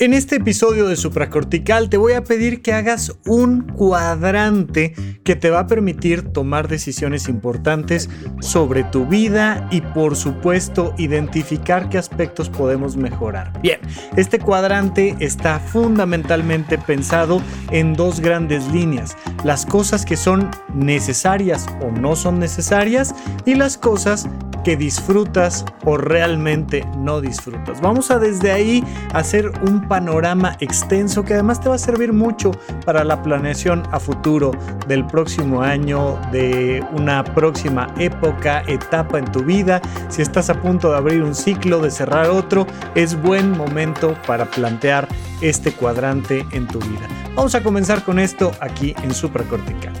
En este episodio de Supracortical te voy a pedir que hagas un cuadrante que te va a permitir tomar decisiones importantes sobre tu vida y por supuesto identificar qué aspectos podemos mejorar. Bien, este cuadrante está fundamentalmente pensado en dos grandes líneas, las cosas que son necesarias o no son necesarias y las cosas que disfrutas o realmente no disfrutas. Vamos a desde ahí hacer un panorama extenso que además te va a servir mucho para la planeación a futuro del próximo año, de una próxima época, etapa en tu vida. Si estás a punto de abrir un ciclo, de cerrar otro, es buen momento para plantear este cuadrante en tu vida. Vamos a comenzar con esto aquí en Supracortical.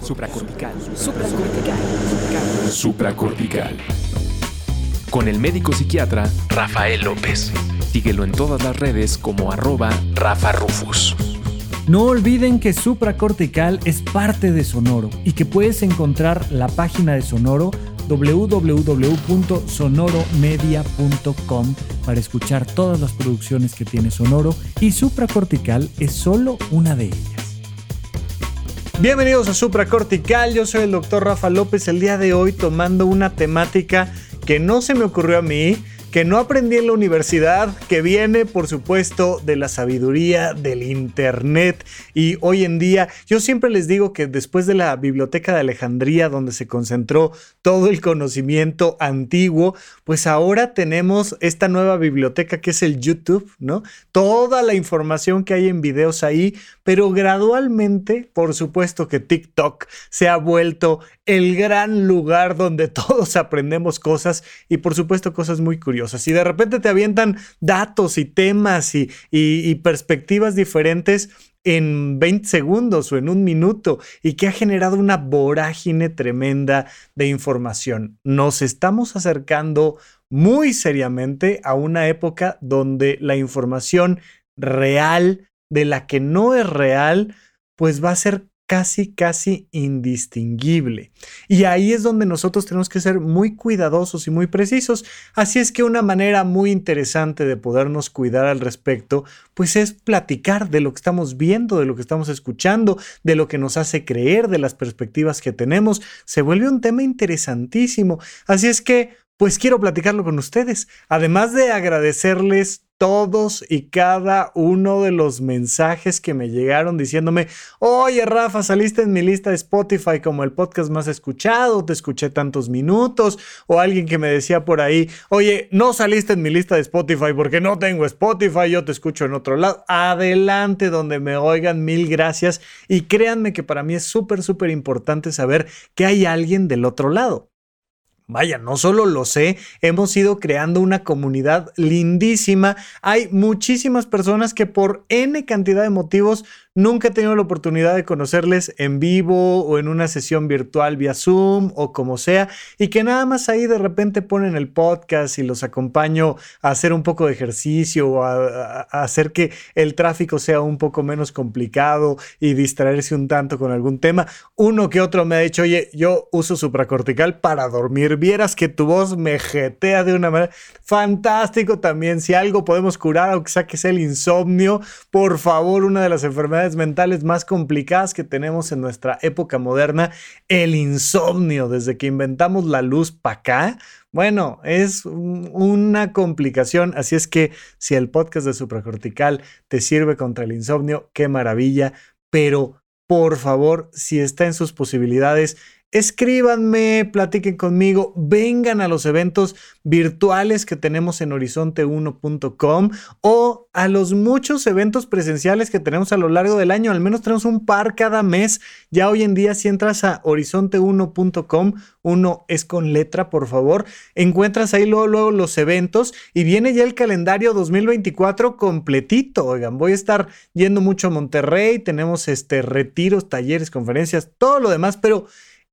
Supracortical. Supracortical. Supracortical. Con el médico psiquiatra Rafael López. Síguelo en todas las redes como arroba Rafa Rufus. No olviden que Supracortical es parte de Sonoro y que puedes encontrar la página de Sonoro www.sonoromedia.com para escuchar todas las producciones que tiene Sonoro y Supracortical es solo una de ellas. Bienvenidos a Supracortical, yo soy el doctor Rafa López, el día de hoy tomando una temática que no se me ocurrió a mí, que no aprendí en la universidad, que viene por supuesto de la sabiduría del Internet y hoy en día yo siempre les digo que después de la Biblioteca de Alejandría donde se concentró todo el conocimiento antiguo, pues ahora tenemos esta nueva biblioteca que es el YouTube, ¿no? Toda la información que hay en videos ahí, pero gradualmente, por supuesto que TikTok se ha vuelto el gran lugar donde todos aprendemos cosas y por supuesto cosas muy curiosas. Si de repente te avientan datos y temas y, y perspectivas diferentes en 20 segundos o en un minuto y que ha generado una vorágine tremenda de información. Nos estamos acercando muy seriamente a una época donde la información real de la que no es real, pues va a ser casi, casi indistinguible. Y ahí es donde nosotros tenemos que ser muy cuidadosos y muy precisos. Así es que una manera muy interesante de podernos cuidar al respecto, pues es platicar de lo que estamos viendo, de lo que estamos escuchando, de lo que nos hace creer, de las perspectivas que tenemos. Se vuelve un tema interesantísimo. Así es que, pues quiero platicarlo con ustedes. Además de agradecerles todos y cada uno de los mensajes que me llegaron diciéndome, oye Rafa, saliste en mi lista de Spotify como el podcast más escuchado, te escuché tantos minutos, o alguien que me decía por ahí, oye, no saliste en mi lista de Spotify porque no tengo Spotify, yo te escucho en otro lado. Adelante donde me oigan, mil gracias. Y créanme que para mí es súper, súper importante saber que hay alguien del otro lado. Vaya, no solo lo sé, hemos ido creando una comunidad lindísima. Hay muchísimas personas que por N cantidad de motivos Nunca he tenido la oportunidad de conocerles en vivo o en una sesión virtual vía Zoom o como sea, y que nada más ahí de repente ponen el podcast y los acompaño a hacer un poco de ejercicio o a, hacer que el tráfico sea un poco menos complicado y distraerse un tanto con algún tema. Uno que otro me ha dicho, oye, yo uso supracortical para dormir. Vieras que tu voz me jetea de una manera fantástico también. Si algo podemos curar, aunque sea que sea el insomnio, por favor, una de las enfermedades mentales más complicadas que tenemos en nuestra época moderna, el insomnio, desde que inventamos la luz para acá. Bueno, es una complicación, así es que si el podcast de supracortical te sirve contra el insomnio, qué maravilla, pero por favor, si está en sus posibilidades, escríbanme, platiquen conmigo, vengan a los eventos virtuales que tenemos en horizonte1.com o a los muchos eventos presenciales que tenemos a lo largo del año. Al menos tenemos un par cada mes. Ya hoy en día, si entras a horizonte1.com, uno es con letra, por favor, encuentras ahí luego, luego los eventos y viene ya el calendario 2024 completito. Oigan, voy a estar yendo mucho a Monterrey, tenemos este retiros, talleres, conferencias, todo lo demás, pero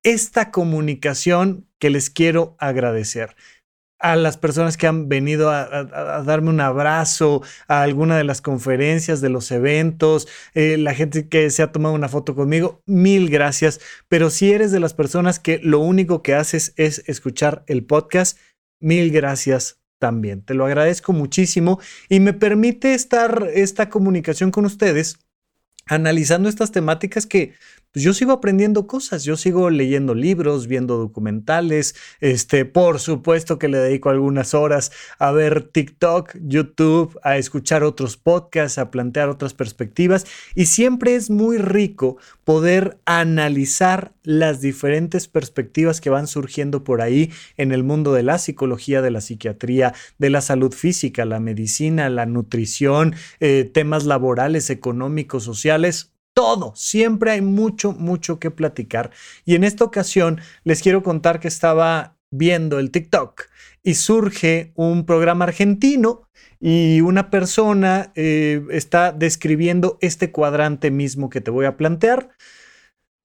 esta comunicación que les quiero agradecer a las personas que han venido a, darme un abrazo a alguna de las conferencias, de los eventos, eh, la gente que se ha tomado una foto conmigo, mil gracias. Pero si eres de las personas que lo único que haces es escuchar el podcast, mil gracias también. Te lo agradezco muchísimo y me permite estar esta comunicación con ustedes analizando estas temáticas que pues yo sigo aprendiendo cosas, yo sigo leyendo libros, viendo documentales, este, por supuesto que le dedico algunas horas a ver TikTok, YouTube, a escuchar otros podcasts, a plantear otras perspectivas y siempre es muy rico poder analizar las diferentes perspectivas que van surgiendo por ahí en el mundo de la psicología, de la psiquiatría, de la salud física, la medicina, la nutrición, eh, temas laborales, económicos, sociales, todo. Siempre hay mucho, mucho que platicar. Y en esta ocasión les quiero contar que estaba viendo el TikTok y surge un programa argentino y una persona eh, está describiendo este cuadrante mismo que te voy a plantear.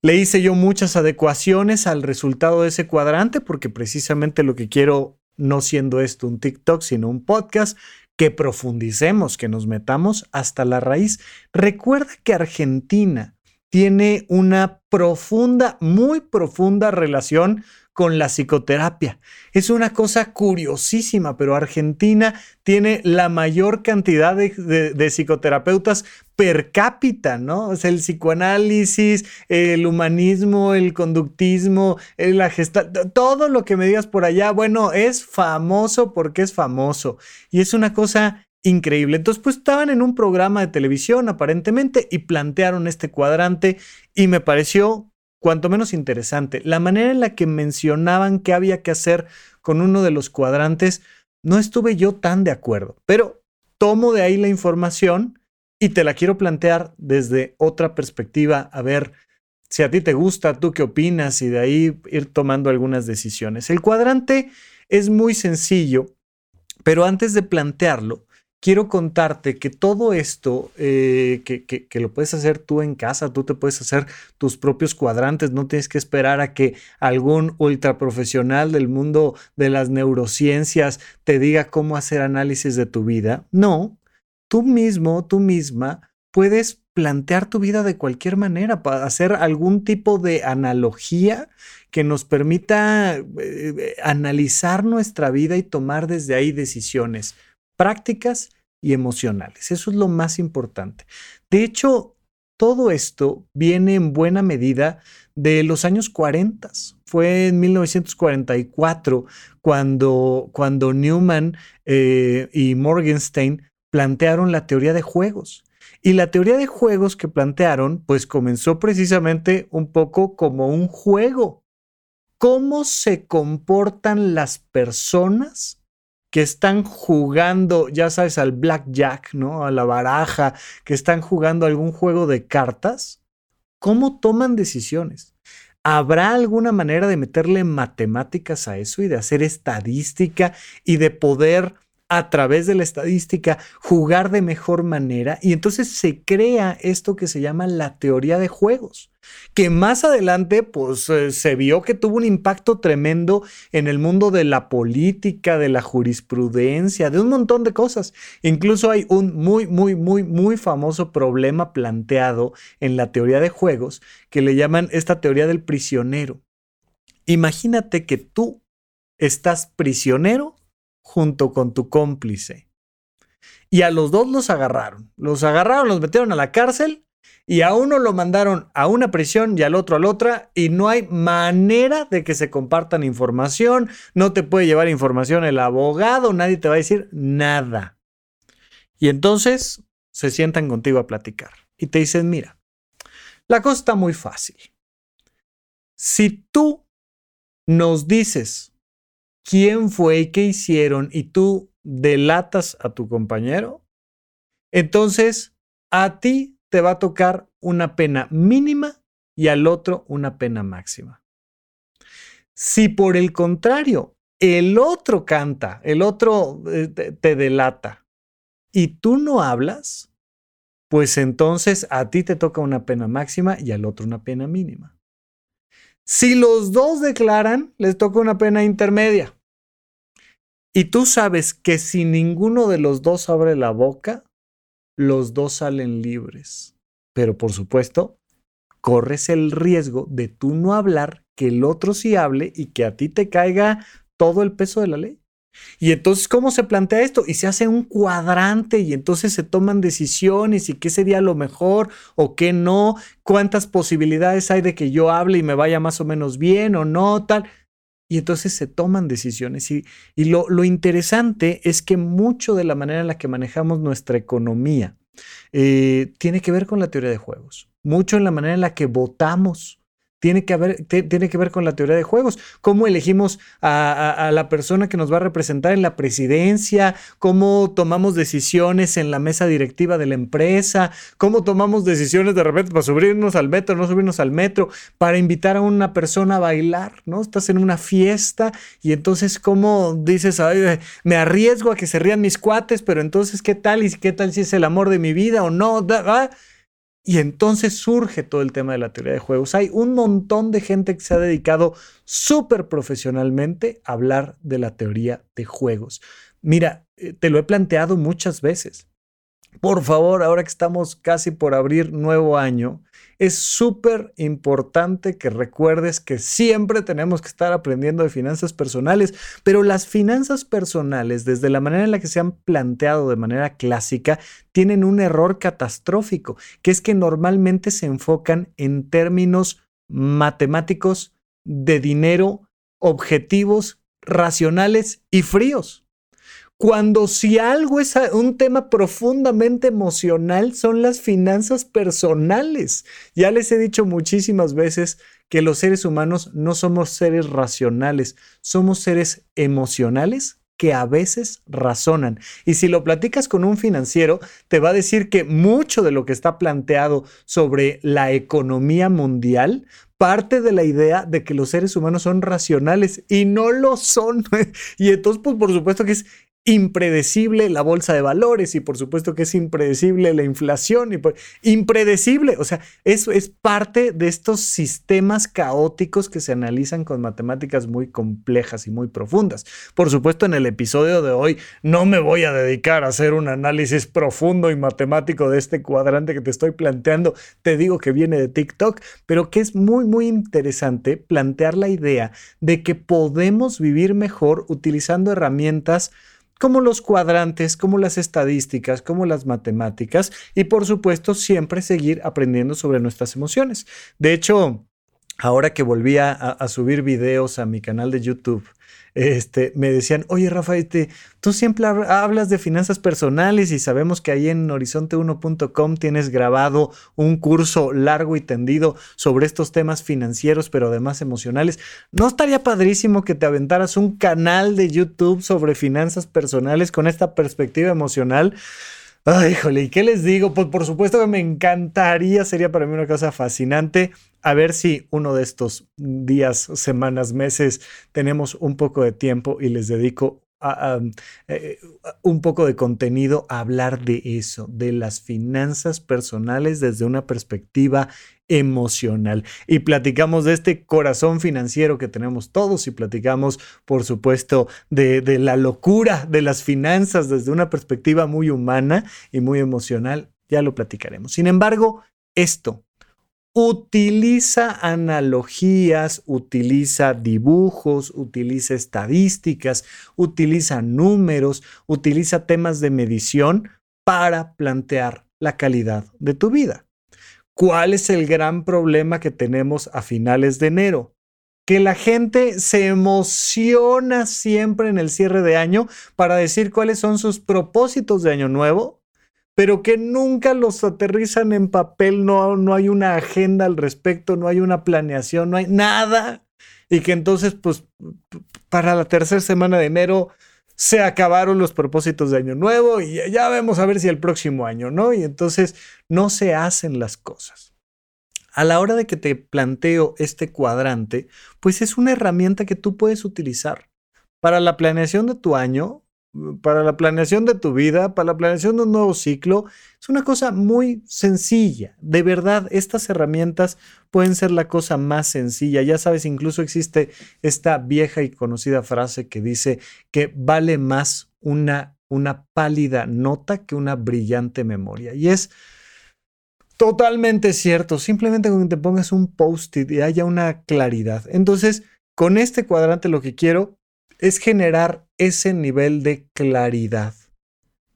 Le hice yo muchas adecuaciones al resultado de ese cuadrante porque precisamente lo que quiero, no siendo esto un TikTok, sino un podcast, que profundicemos, que nos metamos hasta la raíz. Recuerda que Argentina tiene una profunda, muy profunda relación con la psicoterapia. Es una cosa curiosísima, pero Argentina tiene la mayor cantidad de, psicoterapeutas per cápita, ¿no? Es el psicoanálisis, el humanismo, el conductismo, la gestal, todo lo que me digas por allá, bueno, es famoso porque es famoso. Y es una cosa increíble. Entonces, pues estaban en un programa de televisión aparentemente y plantearon este cuadrante y me pareció cuanto menos interesante. La manera en la que mencionaban qué había que hacer con uno de los cuadrantes, no estuve yo tan de acuerdo, pero tomo de ahí la información y te la quiero plantear desde otra perspectiva, a ver si a ti te gusta, tú qué opinas y de ahí ir tomando algunas decisiones. El cuadrante es muy sencillo, pero antes de plantearlo, quiero contarte que todo esto, eh, que, lo puedes hacer tú en casa, tú te puedes hacer tus propios cuadrantes, no tienes que esperar a que algún ultra profesional del mundo de las neurociencias te diga cómo hacer análisis de tu vida. No, tú mismo, tú misma, puedes plantear tu vida de cualquier manera, para hacer algún tipo de analogía que nos permita eh, eh, analizar nuestra vida y tomar desde ahí decisiones prácticas y emocionales. Eso es lo más importante. De hecho, todo esto viene en buena medida de los años 40. Fue en 1944 cuando, cuando Newman eh, y Morgenstein plantearon la teoría de juegos. Y la teoría de juegos que plantearon, pues comenzó precisamente un poco como un juego. ¿Cómo se comportan las personas que están jugando, ya sabes, al blackjack, ¿no? A la baraja, que están jugando algún juego de cartas, ¿cómo toman decisiones? ¿Habrá alguna manera de meterle matemáticas a eso y de hacer estadística y de poder a través de la estadística jugar de mejor manera y entonces se crea esto que se llama la teoría de juegos, que más adelante pues eh, se vio que tuvo un impacto tremendo en el mundo de la política, de la jurisprudencia, de un montón de cosas. Incluso hay un muy, muy, muy, muy famoso problema planteado en la teoría de juegos que le llaman esta teoría del prisionero. Imagínate que tú estás prisionero junto con tu cómplice. Y a los dos los agarraron. Los agarraron, los metieron a la cárcel y a uno lo mandaron a una prisión y al otro a la otra y no hay manera de que se compartan información, no te puede llevar información el abogado, nadie te va a decir nada. Y entonces se sientan contigo a platicar y te dicen, mira, la cosa está muy fácil. Si tú nos dices quién fue y qué hicieron y tú delatas a tu compañero, entonces a ti te va a tocar una pena mínima y al otro una pena máxima. Si por el contrario, el otro canta, el otro eh, te delata y tú no hablas, pues entonces a ti te toca una pena máxima y al otro una pena mínima. Si los dos declaran, les toca una pena intermedia. Y tú sabes que si ninguno de los dos abre la boca, los dos salen libres. Pero por supuesto, corres el riesgo de tú no hablar, que el otro sí hable y que a ti te caiga todo el peso de la ley. Y entonces, ¿cómo se plantea esto? Y se hace un cuadrante y entonces se toman decisiones y qué sería lo mejor o qué no, cuántas posibilidades hay de que yo hable y me vaya más o menos bien o no, tal. Y entonces se toman decisiones. Y, y lo, lo, interesante es que mucho de la manera en la que manejamos nuestra economía eh, tiene que ver con la teoría de juegos. Mucho en la manera en la que votamos tiene que, haber, tiene que ver con la teoría de juegos. Cómo elegimos a, la persona que nos va a representar en la presidencia, cómo tomamos decisiones en la mesa directiva de la empresa, cómo tomamos decisiones de repente para subirnos al metro, no subirnos al metro, para invitar a una persona a bailar, ¿no? Estás en una fiesta y entonces cómo dices, Ay, me arriesgo a que se rían mis cuates, pero entonces, ¿qué tal? ¿Y qué tal si es el amor de mi vida o no? Y entonces surge todo el tema de la teoría de juegos. Hay un montón de gente que se ha dedicado súper profesionalmente a hablar de la teoría de juegos. Mira, eh, te lo he planteado muchas veces. Por favor, ahora que estamos casi por abrir nuevo año, es súper importante que recuerdes que siempre tenemos que estar aprendiendo de finanzas personales, pero las finanzas personales, desde la manera en la que se han planteado de manera clásica, tienen un error catastrófico, que es que normalmente se enfocan en términos matemáticos de dinero, objetivos, racionales y fríos. Cuando si algo es un tema profundamente emocional son las finanzas personales. Ya les he dicho muchísimas veces que los seres humanos no somos seres racionales, somos seres emocionales que a veces razonan. Y si lo platicas con un financiero, te va a decir que mucho de lo que está planteado sobre la economía mundial parte de la idea de que los seres humanos son racionales y no lo son. y entonces, pues por supuesto que es impredecible la bolsa de valores y por supuesto que es impredecible la inflación y impredecible, o sea, eso es parte de estos sistemas caóticos que se analizan con matemáticas muy complejas y muy profundas. Por supuesto, en el episodio de hoy no me voy a dedicar a hacer un análisis profundo y matemático de este cuadrante que te estoy planteando, te digo que viene de TikTok, pero que es muy muy interesante plantear la idea de que podemos vivir mejor utilizando herramientas como los cuadrantes, como las estadísticas, como las matemáticas y por supuesto siempre seguir aprendiendo sobre nuestras emociones. De hecho, ahora que volví a, subir videos a mi canal de YouTube, este, me decían, oye Rafa, este, tú siempre hablas de finanzas personales y sabemos que ahí en horizonte1.com tienes grabado un curso largo y tendido sobre estos temas financieros, pero además emocionales. ¿No estaría padrísimo que te aventaras un canal de YouTube sobre finanzas personales con esta perspectiva emocional? Ay, híjole, ¿y qué les digo? Pues por supuesto que me encantaría, sería para mí una cosa fascinante. A ver si uno de estos días, semanas, meses tenemos un poco de tiempo y les dedico eh, un poco de contenido a hablar de eso, de las finanzas personales desde una perspectiva emocional. Y platicamos de este corazón financiero que tenemos todos y platicamos, por supuesto, de, de la locura de las finanzas desde una perspectiva muy humana y muy emocional. Ya lo platicaremos. Sin embargo, esto utiliza analogías, utiliza dibujos, utiliza estadísticas, utiliza números, utiliza temas de medición para plantear la calidad de tu vida. ¿Cuál es el gran problema que tenemos a finales de enero? Que la gente se emociona siempre en el cierre de año para decir cuáles son sus propósitos de año nuevo pero que nunca los aterrizan en papel, no, no hay una agenda al respecto, no hay una planeación, no hay nada. Y que entonces, pues, para la tercera semana de enero se acabaron los propósitos de año nuevo y ya vemos a ver si el próximo año, ¿no? Y entonces no se hacen las cosas. A la hora de que te planteo este cuadrante, pues es una herramienta que tú puedes utilizar para la planeación de tu año, para la planeación de tu vida, para la planeación de un nuevo ciclo. Es una cosa muy sencilla. De verdad, estas herramientas pueden ser la cosa más sencilla. Ya sabes, incluso existe esta vieja y conocida frase que dice que vale más una, una pálida nota que una brillante memoria. Y es totalmente cierto. Simplemente con que te pongas un post-it y haya una claridad. Entonces, con este cuadrante lo que quiero es generar ese nivel de claridad.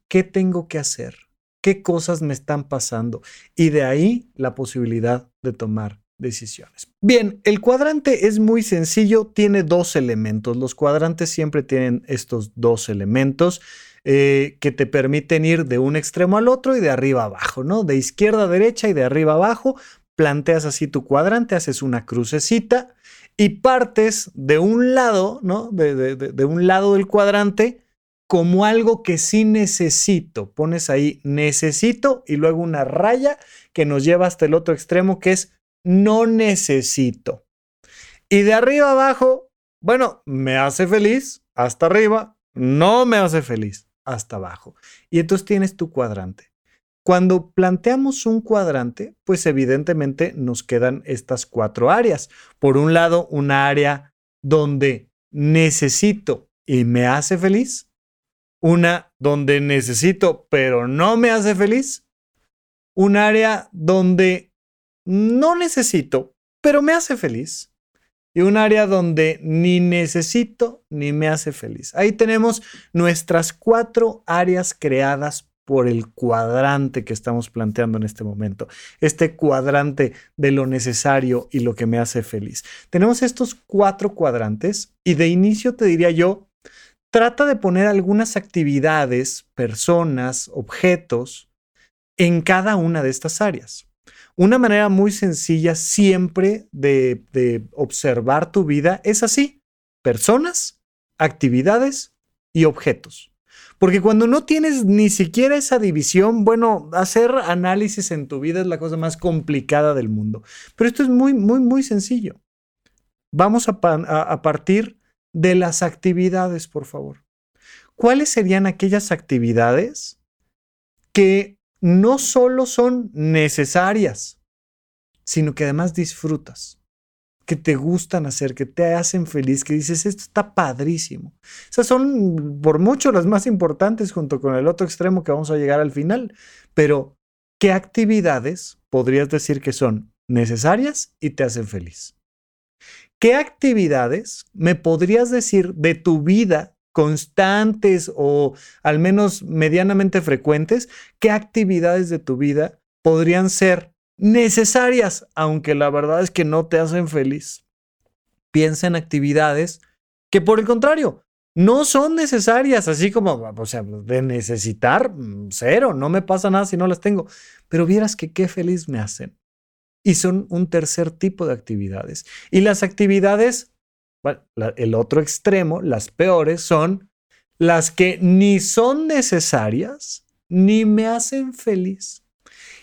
¿Qué tengo que hacer? ¿Qué cosas me están pasando? Y de ahí la posibilidad de tomar decisiones. Bien, el cuadrante es muy sencillo, tiene dos elementos. Los cuadrantes siempre tienen estos dos elementos eh, que te permiten ir de un extremo al otro y de arriba a abajo, ¿no? De izquierda a derecha y de arriba a abajo. Planteas así tu cuadrante, haces una crucecita y partes de un lado, ¿no? De, un lado del cuadrante como algo que sí necesito. Pones ahí necesito y luego una raya que nos lleva hasta el otro extremo que es no necesito. Y de arriba abajo, bueno, me hace feliz hasta arriba, no me hace feliz hasta abajo. Y entonces tienes tu cuadrante. Cuando planteamos un cuadrante, pues evidentemente nos quedan estas cuatro áreas. Por un lado, una área donde necesito y me hace feliz. Una donde necesito pero no me hace feliz. Un área donde no necesito pero me hace feliz. Y un área donde ni necesito ni me hace feliz. Ahí tenemos nuestras cuatro áreas creadas por el cuadrante que estamos planteando en este momento, este cuadrante de lo necesario y lo que me hace feliz. Tenemos estos cuatro cuadrantes y de inicio te diría yo, trata de poner algunas actividades, personas, objetos en cada una de estas áreas. Una manera muy sencilla siempre de, de observar tu vida es así, personas, actividades y objetos. Porque cuando no tienes ni siquiera esa división, bueno, hacer análisis en tu vida es la cosa más complicada del mundo. Pero esto es muy, muy, muy sencillo. Vamos a, partir de las actividades, por favor. ¿Cuáles serían aquellas actividades que no solo son necesarias, sino que además disfrutas? Que te gustan hacer, que te hacen feliz, que dices, esto está padrísimo. Esas son por mucho las más importantes junto con el otro extremo que vamos a llegar al final. Pero, ¿qué actividades podrías decir que son necesarias y te hacen feliz? ¿Qué actividades me podrías decir de tu vida constantes o al menos medianamente frecuentes? ¿Qué actividades de tu vida podrían ser necesarias, aunque la verdad es que no te hacen feliz. Piensa en actividades que por el contrario, no son necesarias, así como, o sea, de necesitar, mm, cero, no me pasa nada si no las tengo, pero vieras que qué feliz me hacen. Y son un tercer tipo de actividades. Y las actividades, el otro extremo, las peores, son las que ni son necesarias ni me hacen feliz.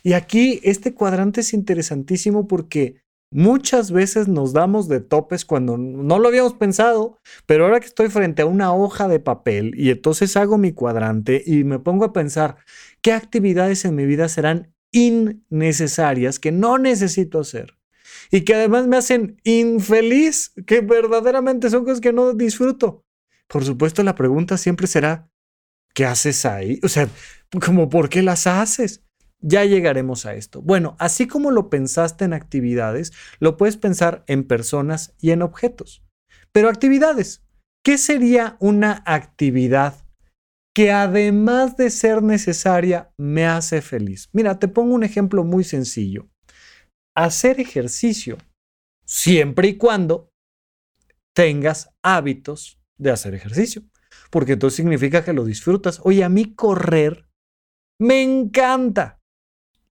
Y aquí este cuadrante es interesantísimo porque muchas veces nos damos de topes cuando no lo habíamos pensado, pero ahora que estoy frente a una hoja de papel y entonces hago mi cuadrante y me pongo a pensar qué actividades en mi vida serán innecesarias que no necesito hacer y que además me hacen infeliz, que verdaderamente son cosas que no disfruto. Por supuesto, la pregunta siempre será, ¿qué haces ahí? O sea, como, ¿por qué las haces? Ya llegaremos a esto. Bueno, así como lo pensaste en actividades, lo puedes pensar en personas y en objetos. Pero actividades, ¿qué sería una actividad que además de ser necesaria me hace feliz? Mira, te pongo un ejemplo muy sencillo. Hacer ejercicio, siempre y cuando tengas hábitos de hacer ejercicio, porque entonces significa que lo disfrutas. Oye, a mí correr Me encanta.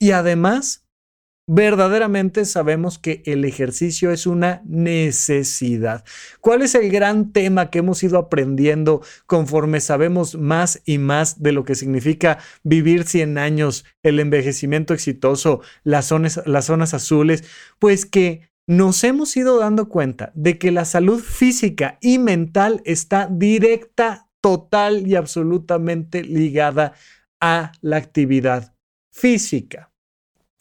Y además, verdaderamente sabemos que el ejercicio es una necesidad. ¿Cuál es el gran tema que hemos ido aprendiendo conforme sabemos más y más de lo que significa vivir 100 años, el envejecimiento exitoso, las zonas, las zonas azules? Pues que nos hemos ido dando cuenta de que la salud física y mental está directa, total y absolutamente ligada a la actividad física.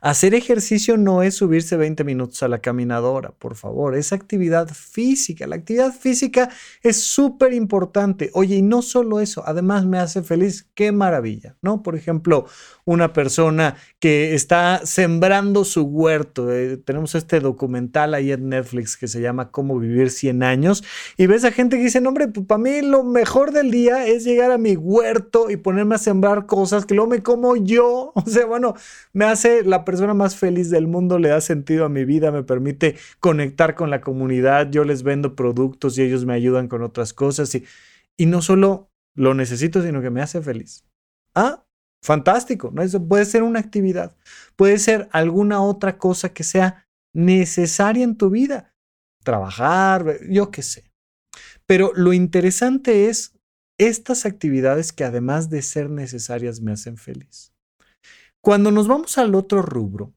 Hacer ejercicio no es subirse 20 minutos a la caminadora, por favor, es actividad física. La actividad física es súper importante. Oye, y no solo eso, además me hace feliz. Qué maravilla, ¿no? Por ejemplo, una persona que está sembrando su huerto. Eh, tenemos este documental ahí en Netflix que se llama Cómo vivir 100 años. Y ves a gente que dice, hombre, pues para mí lo mejor del día es llegar a mi huerto y ponerme a sembrar cosas que luego me como yo. O sea, bueno, me hace la persona más feliz del mundo, le da sentido a mi vida, me permite conectar con la comunidad, yo les vendo productos y ellos me ayudan con otras cosas y, y no solo lo necesito, sino que me hace feliz. Ah, fantástico, ¿no? Eso puede ser una actividad, puede ser alguna otra cosa que sea necesaria en tu vida, trabajar, yo qué sé. Pero lo interesante es estas actividades que además de ser necesarias me hacen feliz. Cuando nos vamos al otro rubro,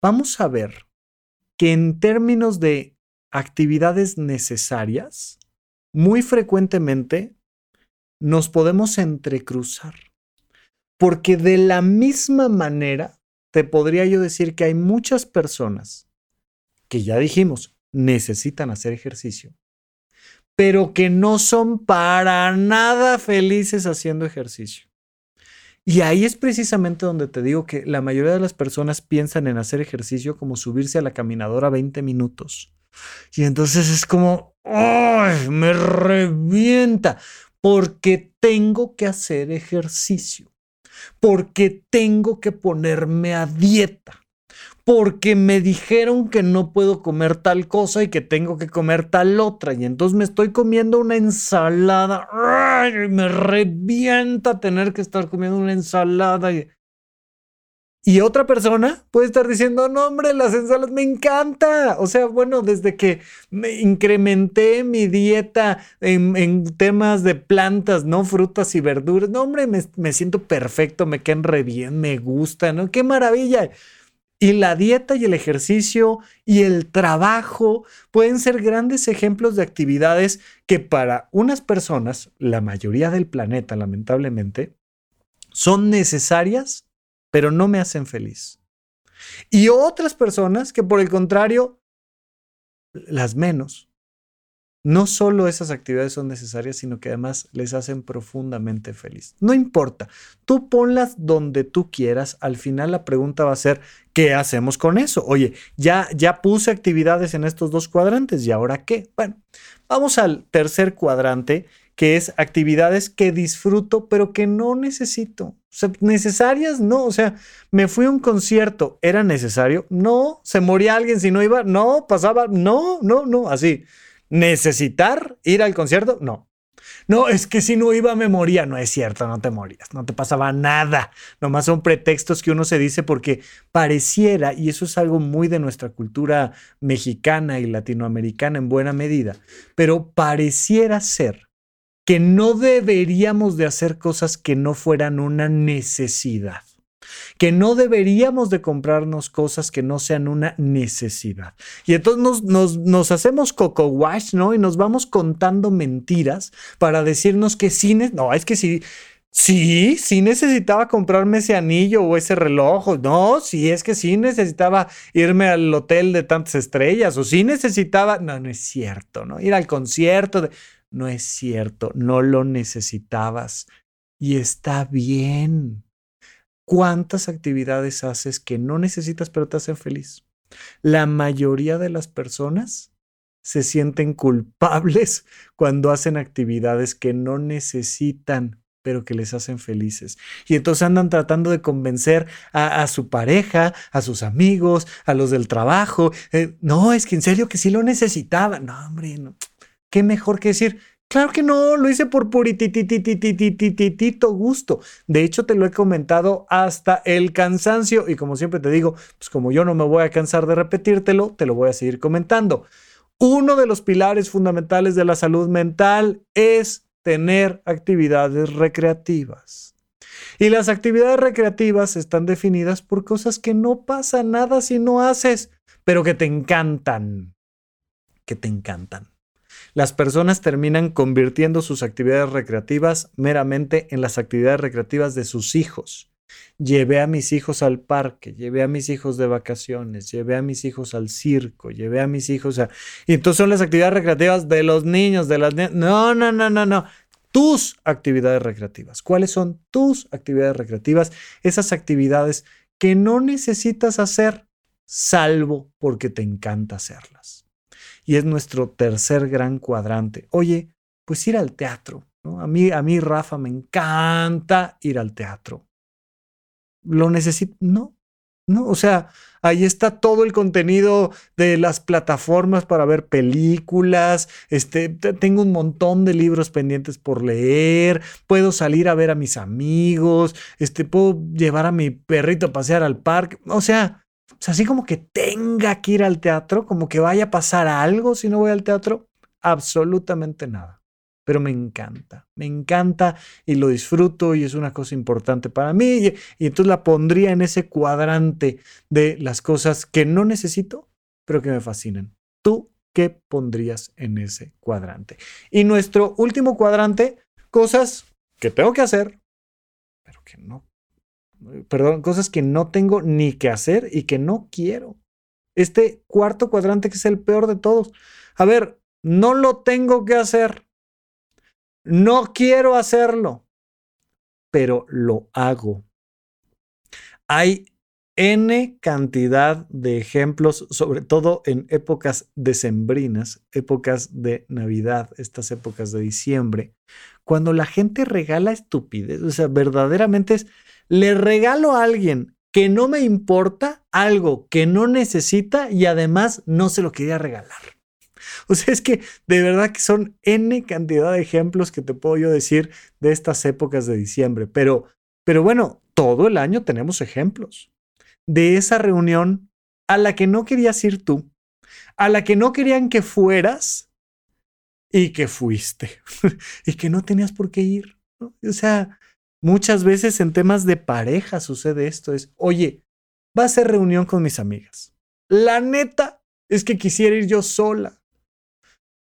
vamos a ver que en términos de actividades necesarias, muy frecuentemente nos podemos entrecruzar. Porque de la misma manera, te podría yo decir que hay muchas personas que ya dijimos, necesitan hacer ejercicio, pero que no son para nada felices haciendo ejercicio. Y ahí es precisamente donde te digo que la mayoría de las personas piensan en hacer ejercicio como subirse a la caminadora 20 minutos. Y entonces es como, ¡ay! Me revienta porque tengo que hacer ejercicio, porque tengo que ponerme a dieta porque me dijeron que no puedo comer tal cosa y que tengo que comer tal otra. Y entonces me estoy comiendo una ensalada. ¡Ay! Me revienta tener que estar comiendo una ensalada. Y, otra persona puede estar diciendo, no, hombre, las ensaladas me encanta. O sea, bueno, desde que me incrementé mi dieta en, temas de plantas, no frutas y verduras, no, hombre, me, me siento perfecto, me quedan re bien, me gusta, ¿no? Qué maravilla. Y la dieta y el ejercicio y el trabajo pueden ser grandes ejemplos de actividades que para unas personas, la mayoría del planeta lamentablemente, son necesarias, pero no me hacen feliz. Y otras personas que por el contrario, las menos, no solo esas actividades son necesarias, sino que además les hacen profundamente feliz. No importa, tú ponlas donde tú quieras, al final la pregunta va a ser, ¿qué hacemos con eso? Oye, ya, ya puse actividades en estos dos cuadrantes, ¿y ahora qué? Bueno, vamos al tercer cuadrante, que es actividades que disfruto, pero que no necesito. Necesarias, no. O sea, me fui a un concierto, ¿era necesario? No. ¿Se moría alguien si no iba? No. ¿Pasaba? No, no, no. Así necesitar ir al concierto, no. No, es que si no iba me moría. No es cierto, no te morías, no te pasaba nada. Nomás son pretextos que uno se dice porque pareciera, y eso es algo muy de nuestra cultura mexicana y latinoamericana en buena medida, pero pareciera ser que no deberíamos de hacer cosas que no fueran una necesidad que no deberíamos de comprarnos cosas que no sean una necesidad. Y entonces nos, hacemos coco wash, ¿no? Y nos vamos contando mentiras para decirnos que sí, no, es que sí. Sí, sí necesitaba comprarme ese anillo o ese reloj. No, sí, es que sí necesitaba irme al hotel de tantas estrellas o sí necesitaba. No, no es cierto, ¿no? Ir al concierto. No es cierto, no lo necesitabas. Y está bien. ¿Cuántas actividades haces que no necesitas pero te hacen feliz? La mayoría de las personas se sienten culpables cuando hacen actividades que no necesitan pero que les hacen felices. Y entonces andan tratando de convencer a, su pareja, a sus amigos, a los del trabajo. Eh, no, es que en serio que sí lo necesitaba. No, hombre, no. ¿Qué mejor que decir? Claro que no, lo hice por purititititititito gusto. De hecho, te lo he comentado hasta el cansancio y como siempre te digo, pues como yo no me voy a cansar de repetírtelo, te lo voy a seguir comentando. Uno de los pilares fundamentales de la salud mental es tener actividades recreativas. Y las actividades recreativas están definidas por cosas que no pasa nada si no haces, pero que te encantan. Que te encantan las personas terminan convirtiendo sus actividades recreativas meramente en las actividades recreativas de sus hijos. Llevé a mis hijos al parque, llevé a mis hijos de vacaciones, llevé a mis hijos al circo, llevé a mis hijos a... Y entonces son las actividades recreativas de los niños, de las. No, no, no, no, no. Tus actividades recreativas. ¿Cuáles son tus actividades recreativas? Esas actividades que no necesitas hacer salvo porque te encanta hacerlas y es nuestro tercer gran cuadrante. Oye, pues ir al teatro. A, mí, a mí, Rafa, me encanta ir al teatro. ¿Lo necesito? No, no. O sea, ahí está todo el contenido de las plataformas para ver películas. Este, tengo un montón de libros pendientes por leer. Puedo salir a ver a mis amigos. Este, puedo llevar a mi perrito a pasear al parque. O sea, o sea, así como que tenga que ir al teatro, como que vaya a pasar algo si no voy al teatro, absolutamente nada. Pero me encanta, me encanta y lo disfruto y es una cosa importante para mí. Y, y entonces la pondría en ese cuadrante de las cosas que no necesito, pero que me fascinan. ¿Tú qué pondrías en ese cuadrante? Y nuestro último cuadrante, cosas que tengo que hacer, pero que no perdón, cosas que no tengo ni que hacer y que no quiero. Este cuarto cuadrante que es el peor de todos. A ver, no lo tengo que hacer. No quiero hacerlo, pero lo hago. Hay N cantidad de ejemplos, sobre todo en épocas decembrinas, épocas de Navidad, estas épocas de diciembre, cuando la gente regala estupidez, o sea, verdaderamente es, le regalo a alguien que no me importa algo que no necesita y además no se lo quería regalar. O sea, es que de verdad que son N cantidad de ejemplos que te puedo yo decir de estas épocas de diciembre. Pero, pero bueno, todo el año tenemos ejemplos de esa reunión a la que no querías ir tú, a la que no querían que fueras y que fuiste y que no tenías por qué ir. O sea, Muchas veces en temas de pareja sucede esto, es, oye, va a ser reunión con mis amigas. La neta es que quisiera ir yo sola.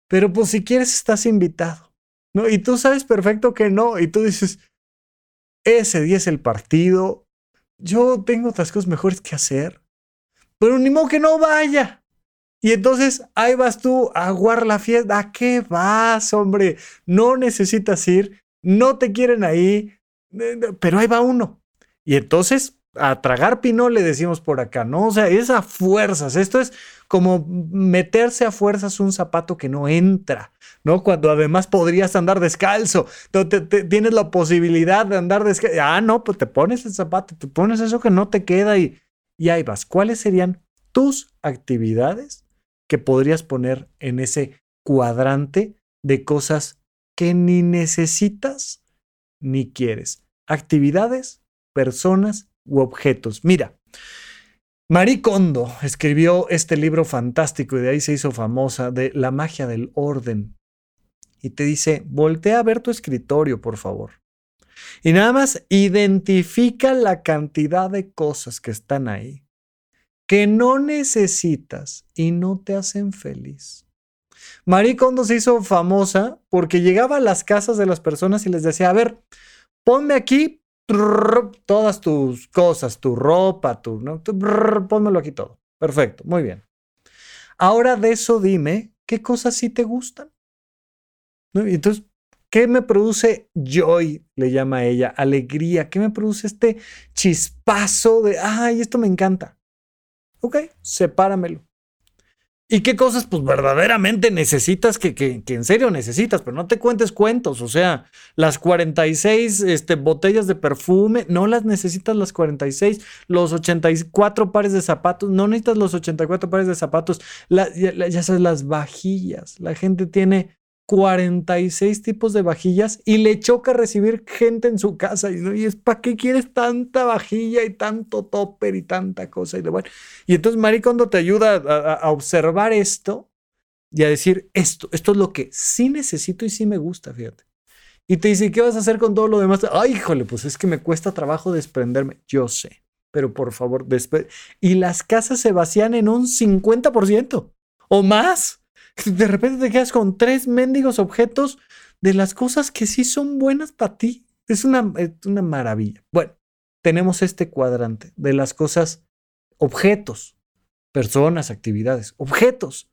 Pero pues si quieres estás invitado. ¿no? Y tú sabes perfecto que no. Y tú dices, ese día es el partido. Yo tengo otras cosas mejores que hacer. Pero ni modo que no vaya. Y entonces ahí vas tú a aguar la fiesta. ¿A qué vas, hombre? No necesitas ir. No te quieren ahí pero ahí va uno. Y entonces, a tragar pino le decimos por acá, ¿no? O sea, es a fuerzas. Esto es como meterse a fuerzas un zapato que no entra, ¿no? Cuando además podrías andar descalzo. tienes la posibilidad de andar descalzo. Ah, no, pues te pones el zapato, te pones eso que no te queda y, y ahí vas. ¿Cuáles serían tus actividades que podrías poner en ese cuadrante de cosas que ni necesitas ni quieres. Actividades, personas u objetos. Mira, Marie Kondo escribió este libro fantástico y de ahí se hizo famosa de La magia del orden. Y te dice, voltea a ver tu escritorio, por favor. Y nada más identifica la cantidad de cosas que están ahí, que no necesitas y no te hacen feliz. Marie Kondo se hizo famosa porque llegaba a las casas de las personas y les decía, a ver, ponme aquí todas tus cosas, tu ropa, tu, ¿no? pónmelo aquí todo. Perfecto, muy bien. Ahora de eso dime, ¿qué cosas sí te gustan? entonces, ¿qué me produce joy? Le llama ella, alegría. ¿Qué me produce este chispazo de, ay, esto me encanta? Ok, sepáramelo. ¿Y qué cosas, pues verdaderamente necesitas que, que, en serio necesitas? Pero no te cuentes cuentos. O sea, las 46 este, botellas de perfume, no las necesitas las 46. Los 84 pares de zapatos, no necesitas los 84 pares de zapatos. ya, ya sabes, las vajillas. La gente tiene 46 tipos de vajillas y le choca recibir gente en su casa. Y, es, ¿para qué quieres tanta vajilla y tanto topper y tanta cosa? Y, de, bueno. y entonces Marie Kondo te ayuda a, a, observar esto y a decir, esto, esto es lo que sí necesito y sí me gusta, fíjate. Y te dice, ¿qué vas a hacer con todo lo demás? Ay, híjole, pues es que me cuesta trabajo desprenderme. Yo sé, pero por favor, después. Y las casas se vacían en un 50% o más. De repente te quedas con tres mendigos objetos de las cosas que sí son buenas para ti. Es una, es una maravilla. Bueno, tenemos este cuadrante de las cosas, objetos, personas, actividades, objetos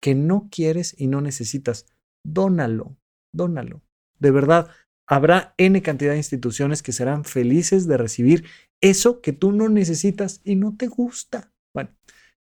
que no quieres y no necesitas. Dónalo, dónalo. De verdad, habrá N cantidad de instituciones que serán felices de recibir eso que tú no necesitas y no te gusta. Bueno,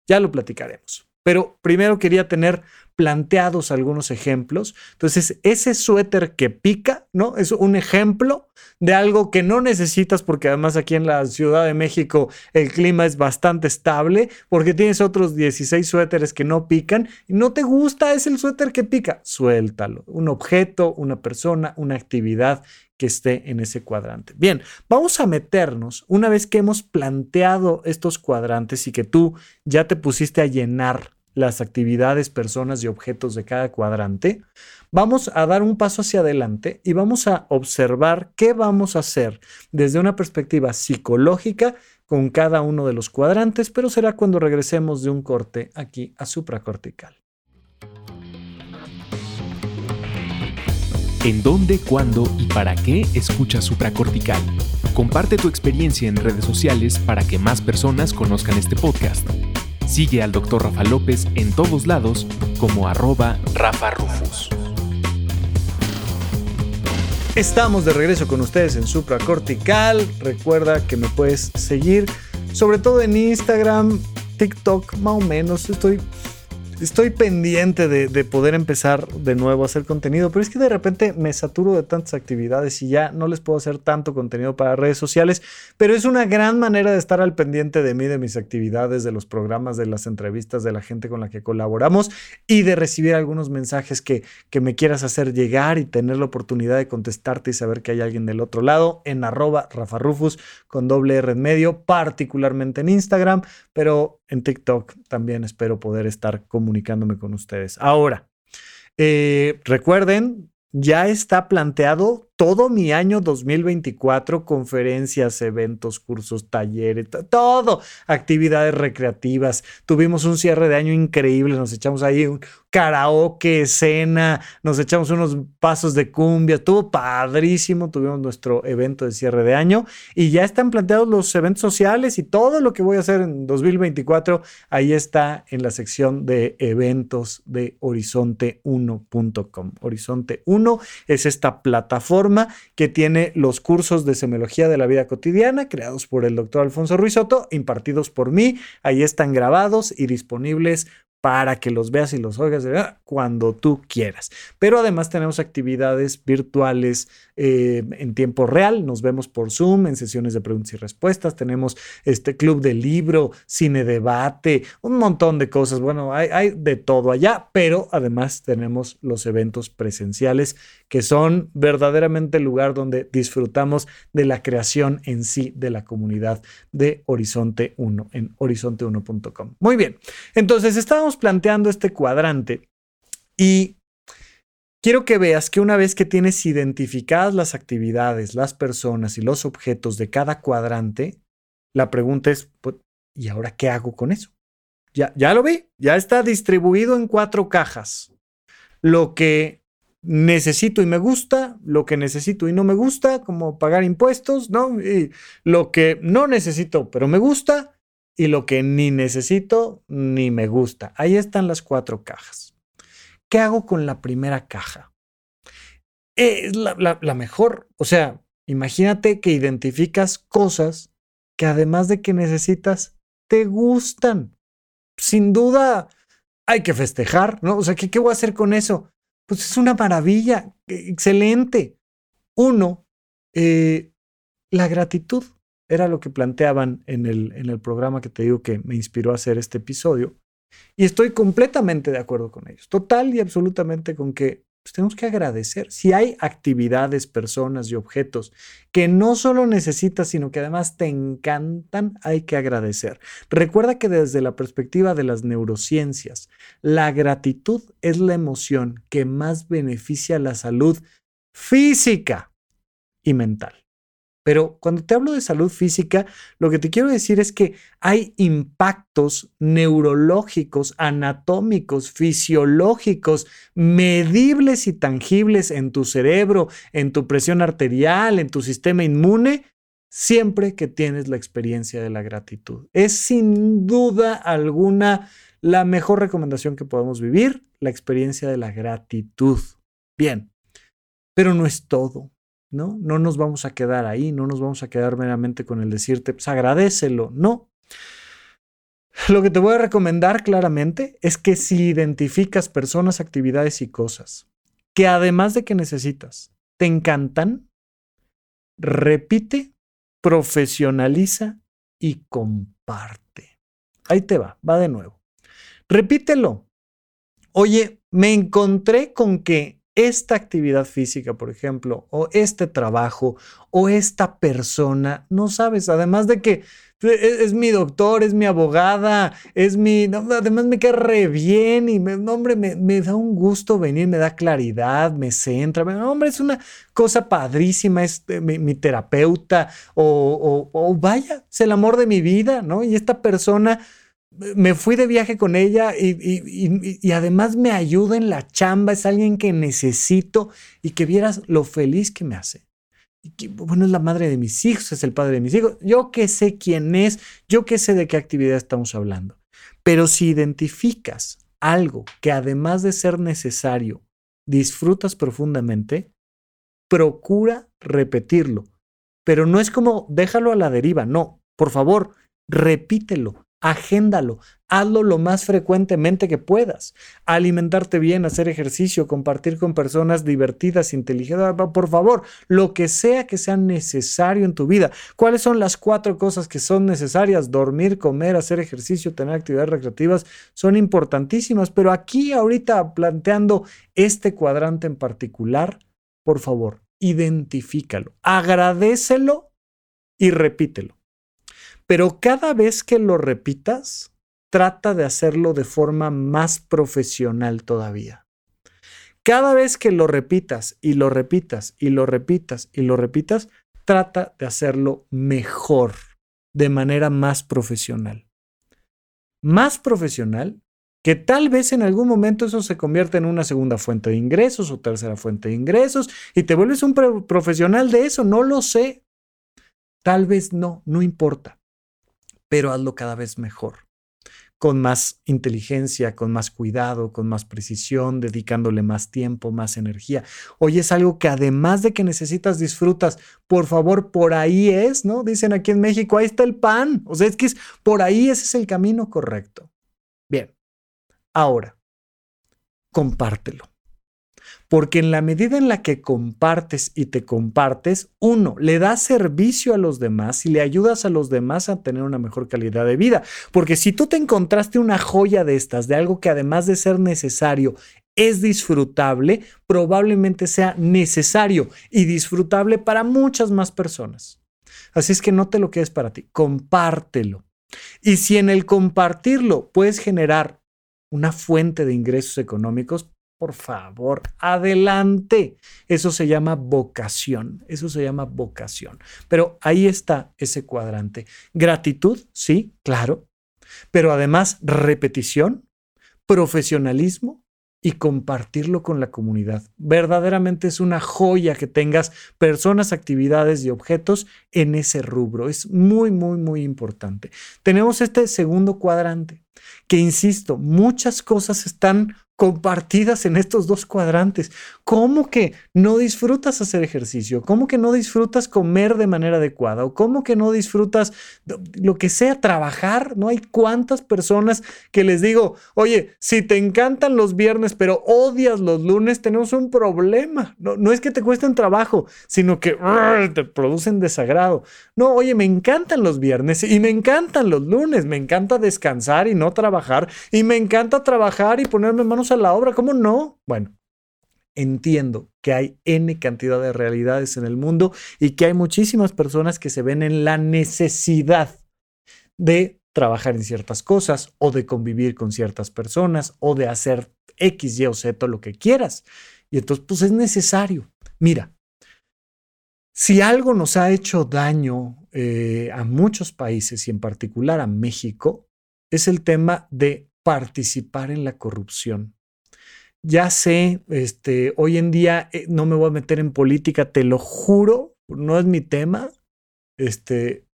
ya lo platicaremos. Pero primero quería tener planteados algunos ejemplos. Entonces, ese suéter que pica, ¿no? Es un ejemplo de algo que no necesitas porque además aquí en la Ciudad de México el clima es bastante estable porque tienes otros 16 suéteres que no pican y no te gusta, es el suéter que pica. Suéltalo. Un objeto, una persona, una actividad que esté en ese cuadrante. Bien, vamos a meternos una vez que hemos planteado estos cuadrantes y que tú ya te pusiste a llenar las actividades, personas y objetos de cada cuadrante, vamos a dar un paso hacia adelante y vamos a observar qué vamos a hacer desde una perspectiva psicológica con cada uno de los cuadrantes, pero será cuando regresemos de un corte aquí a supracortical. ¿En dónde, cuándo y para qué escucha supracortical? Comparte tu experiencia en redes sociales para que más personas conozcan este podcast. Sigue al Dr. Rafa López en todos lados como arroba Rafa Rufus. Estamos de regreso con ustedes en Supra Cortical. Recuerda que me puedes seguir, sobre todo en Instagram, TikTok, más o menos. Estoy estoy pendiente de, poder empezar de nuevo a hacer contenido, pero es que de repente me saturo de tantas actividades y ya no les puedo hacer tanto contenido para redes sociales, pero es una gran manera de estar al pendiente de mí, de mis actividades, de los programas, de las entrevistas, de la gente con la que colaboramos y de recibir algunos mensajes que, que me quieras hacer llegar y tener la oportunidad de contestarte y saber que hay alguien del otro lado en arroba Rafa Rufus con doble R en medio, particularmente en Instagram, pero en TikTok también espero poder estar comunicándome con ustedes. Ahora, eh, recuerden, ya está planteado todo mi año 2024, conferencias, eventos, cursos, talleres, todo, actividades recreativas. Tuvimos un cierre de año increíble, nos echamos ahí un karaoke, escena, nos echamos unos pasos de cumbia, estuvo padrísimo, tuvimos nuestro evento de cierre de año y ya están planteados los eventos sociales y todo lo que voy a hacer en 2024, ahí está en la sección de eventos de horizonte1.com. Horizonte 1 es esta plataforma que tiene los cursos de semiología de la vida cotidiana creados por el doctor Alfonso Ruizotto, impartidos por mí. Ahí están grabados y disponibles para que los veas y los oigas cuando tú quieras. Pero además tenemos actividades virtuales eh, en tiempo real. Nos vemos por Zoom en sesiones de preguntas y respuestas. Tenemos este club de libro, cine debate, un montón de cosas. Bueno, hay, hay de todo allá, pero además tenemos los eventos presenciales que son verdaderamente el lugar donde disfrutamos de la creación en sí de la comunidad de Horizonte 1 en horizonte1.com. Muy bien, entonces estábamos planteando este cuadrante y quiero que veas que una vez que tienes identificadas las actividades, las personas y los objetos de cada cuadrante, la pregunta es, pues, ¿y ahora qué hago con eso? Ya, ya lo vi, ya está distribuido en cuatro cajas. Lo que necesito y me gusta, lo que necesito y no me gusta, como pagar impuestos, ¿no? Y lo que no necesito, pero me gusta, y lo que ni necesito ni me gusta. Ahí están las cuatro cajas. ¿Qué hago con la primera caja? Es la, mejor. O sea, imagínate que identificas cosas que además de que necesitas, te gustan. Sin duda, hay que festejar, ¿no? O sea, ¿qué, qué voy a hacer con eso? Pues es una maravilla, excelente. Uno, eh, la gratitud era lo que planteaban en el, en el programa que te digo que me inspiró a hacer este episodio. Y estoy completamente de acuerdo con ellos, total y absolutamente con que pues tenemos que agradecer. Si hay actividades, personas y objetos que no solo necesitas, sino que además te encantan, hay que agradecer. Recuerda que desde la perspectiva de las neurociencias, la gratitud es la emoción que más beneficia la salud física y mental. Pero cuando te hablo de salud física, lo que te quiero decir es que hay impactos neurológicos, anatómicos, fisiológicos, medibles y tangibles en tu cerebro, en tu presión arterial, en tu sistema inmune, siempre que tienes la experiencia de la gratitud. Es sin duda alguna la mejor recomendación que podemos vivir, la experiencia de la gratitud. Bien, pero no es todo. ¿No? No nos vamos a quedar ahí, no nos vamos a quedar meramente con el decirte, pues agradecelo, no. Lo que te voy a recomendar claramente es que si identificas personas, actividades y cosas que además de que necesitas, te encantan, repite, profesionaliza y comparte. Ahí te va, va de nuevo. Repítelo. Oye, me encontré con que esta actividad física, por ejemplo, o este trabajo, o esta persona, no sabes, además de que e, es, mi doctor, es mi abogada, es mi, además me queda re bien y, me, hombre, me, da un gusto venir, me da claridad, me centra, hombre, es una cosa padrísima, es eh, mi, terapeuta, o, o, o vaya, es el amor de mi vida, ¿no? Y esta persona me fui de viaje con ella y, además me ayuda en la chamba, es alguien que necesito y que vieras lo feliz que me hace. Y bueno, es la madre de mis hijos, es el padre de mis hijos. Yo que sé quién es, yo que sé de qué actividad estamos hablando. Pero si identificas algo que además de ser necesario, disfrutas profundamente, procura repetirlo. Pero no es como déjalo a la deriva, no, por favor, repítelo agéndalo, hazlo lo más frecuentemente que puedas. Alimentarte bien, hacer ejercicio, compartir con personas divertidas, inteligentes, por favor, lo que sea que sea necesario en tu vida. ¿Cuáles son las cuatro cosas que son necesarias? Dormir, comer, hacer ejercicio, tener actividades recreativas, son importantísimas, pero aquí ahorita planteando este cuadrante en particular, por favor, identifícalo, agradecelo y repítelo. Pero cada vez que lo repitas, trata de hacerlo de forma más profesional todavía. Cada vez que lo repitas y lo repitas y lo repitas y lo repitas, trata de hacerlo mejor, de manera más profesional. Más profesional que tal vez en algún momento eso se convierta en una segunda fuente de ingresos o tercera fuente de ingresos y te vuelves un profesional de eso, no lo sé. Tal vez no, no importa pero hazlo cada vez mejor, con más inteligencia, con más cuidado, con más precisión, dedicándole más tiempo, más energía. Hoy es algo que además de que necesitas, disfrutas. Por favor, por ahí es, ¿no? Dicen aquí en México, ahí está el pan. O sea, es que por ahí ese es el camino correcto. Bien, ahora, compártelo. Porque en la medida en la que compartes y te compartes, uno, le das servicio a los demás y le ayudas a los demás a tener una mejor calidad de vida. Porque si tú te encontraste una joya de estas, de algo que además de ser necesario, es disfrutable, probablemente sea necesario y disfrutable para muchas más personas. Así es que no te lo quedes para ti, compártelo. Y si en el compartirlo puedes generar una fuente de ingresos económicos, por favor, adelante. Eso se llama vocación, eso se llama vocación. Pero ahí está ese cuadrante. Gratitud, sí, claro, pero además repetición, profesionalismo y compartirlo con la comunidad. Verdaderamente es una joya que tengas personas, actividades y objetos en ese rubro. Es muy, muy, muy importante. Tenemos este segundo cuadrante que, insisto, muchas cosas están compartidas en estos dos cuadrantes. ¿Cómo que no disfrutas hacer ejercicio? ¿Cómo que no disfrutas comer de manera adecuada? ¿O cómo que no disfrutas lo que sea trabajar? No hay cuántas personas que les digo, oye, si te encantan los viernes pero odias los lunes, tenemos un problema. No, no es que te cuesten trabajo, sino que te producen desagrado. No, oye, me encantan los viernes y me encantan los lunes. Me encanta descansar y no trabajar. Y me encanta trabajar y ponerme manos la obra. ¿Cómo no? Bueno, entiendo que hay N cantidad de realidades en el mundo y que hay muchísimas personas que se ven en la necesidad de trabajar en ciertas cosas o de convivir con ciertas personas o de hacer X, Y o Z, lo que quieras. Y entonces, pues es necesario. Mira, si algo nos ha hecho daño eh, a muchos países y en particular a México, es el tema de participar en la corrupción. Ya sé, este, hoy en día eh, no me voy a meter en política, te lo juro, no es mi tema, este,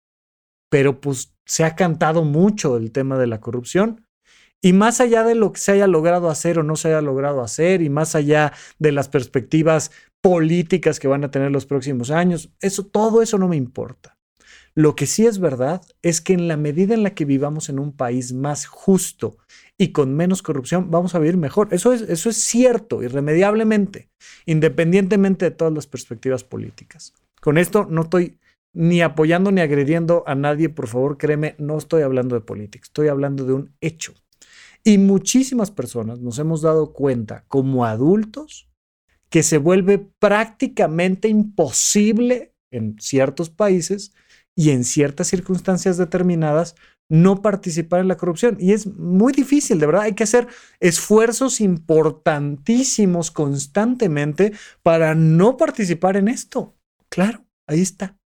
pero pues se ha cantado mucho el tema de la corrupción. Y más allá de lo que se haya logrado hacer o no se haya logrado hacer, y más allá de las perspectivas políticas que van a tener los próximos años, eso, todo eso no me importa. Lo que sí es verdad es que en la medida en la que vivamos en un país más justo y con menos corrupción, vamos a vivir mejor. Eso es, eso es cierto, irremediablemente, independientemente de todas las perspectivas políticas. Con esto no estoy ni apoyando ni agrediendo a nadie, por favor, créeme, no estoy hablando de política, estoy hablando de un hecho. Y muchísimas personas nos hemos dado cuenta como adultos que se vuelve prácticamente imposible en ciertos países y en ciertas circunstancias determinadas no participar en la corrupción. Y es muy difícil, de verdad, hay que hacer esfuerzos importantísimos constantemente para no participar en esto. Claro, ahí está.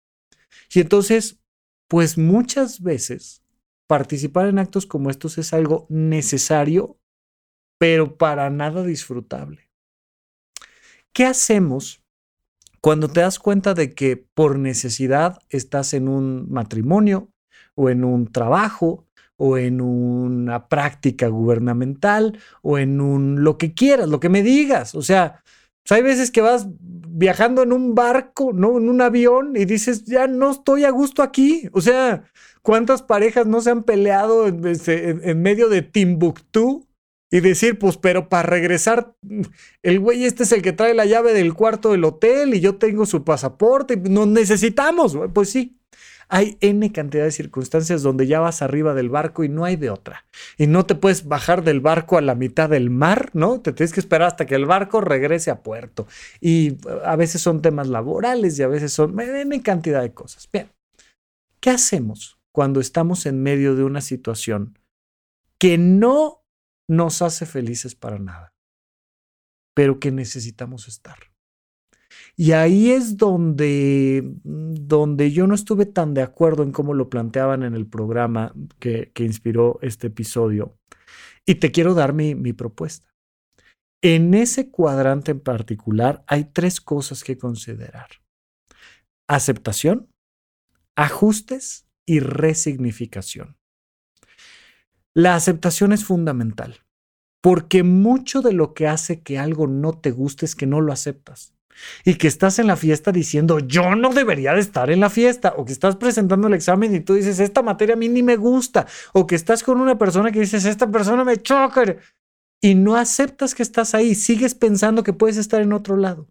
Y entonces, pues muchas veces participar en actos como estos es algo necesario, pero para nada disfrutable. ¿Qué hacemos cuando te das cuenta de que por necesidad estás en un matrimonio o en un trabajo o en una práctica gubernamental o en un lo que quieras, lo que me digas? O sea, hay veces que vas viajando en un barco, ¿no? En un avión y dices, ya no estoy a gusto aquí. O sea, ¿cuántas parejas no se han peleado en, este, medio de Timbuktu? Y decir, pues, pero para regresar, el güey este es el que trae la llave del cuarto del hotel y yo tengo su pasaporte, nos necesitamos. Pues sí, hay N cantidad de circunstancias donde ya vas arriba del barco y no hay de otra. Y no te puedes bajar del barco a la mitad del mar, ¿no? Te tienes que esperar hasta que el barco regrese a puerto. Y a veces son temas laborales y a veces son N cantidad de cosas. Bien, ¿qué hacemos cuando estamos en medio de una situación que no nos hace felices para nada, pero que necesitamos estar? Y ahí es donde, donde yo no estuve tan de acuerdo en cómo lo planteaban en el programa que, que inspiró este episodio. Y te quiero dar mi, mi propuesta. En ese cuadrante en particular hay tres cosas que considerar. Aceptación, ajustes y resignificación. La aceptación es fundamental, porque mucho de lo que hace que algo no te guste es que no lo aceptas y que estás en la fiesta diciendo yo no debería de estar en la fiesta o que estás presentando el examen y tú dices esta materia a mí ni me gusta o que estás con una persona que dices esta persona me choca y no aceptas que estás ahí, sigues pensando que puedes estar en otro lado.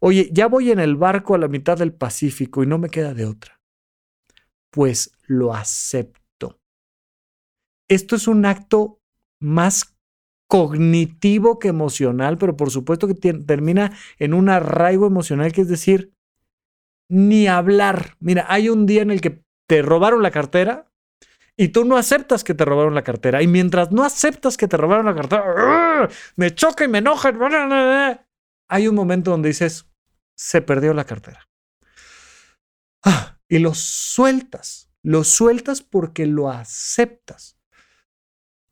Oye, ya voy en el barco a la mitad del Pacífico y no me queda de otra. Pues lo acepto. Esto es un acto más cognitivo que emocional, pero por supuesto que termina en un arraigo emocional, que es decir, ni hablar. Mira, hay un día en el que te robaron la cartera y tú no aceptas que te robaron la cartera. Y mientras no aceptas que te robaron la cartera, me choca y me enoja. Hay un momento donde dices, se perdió la cartera. Ah, y lo sueltas. Lo sueltas porque lo aceptas.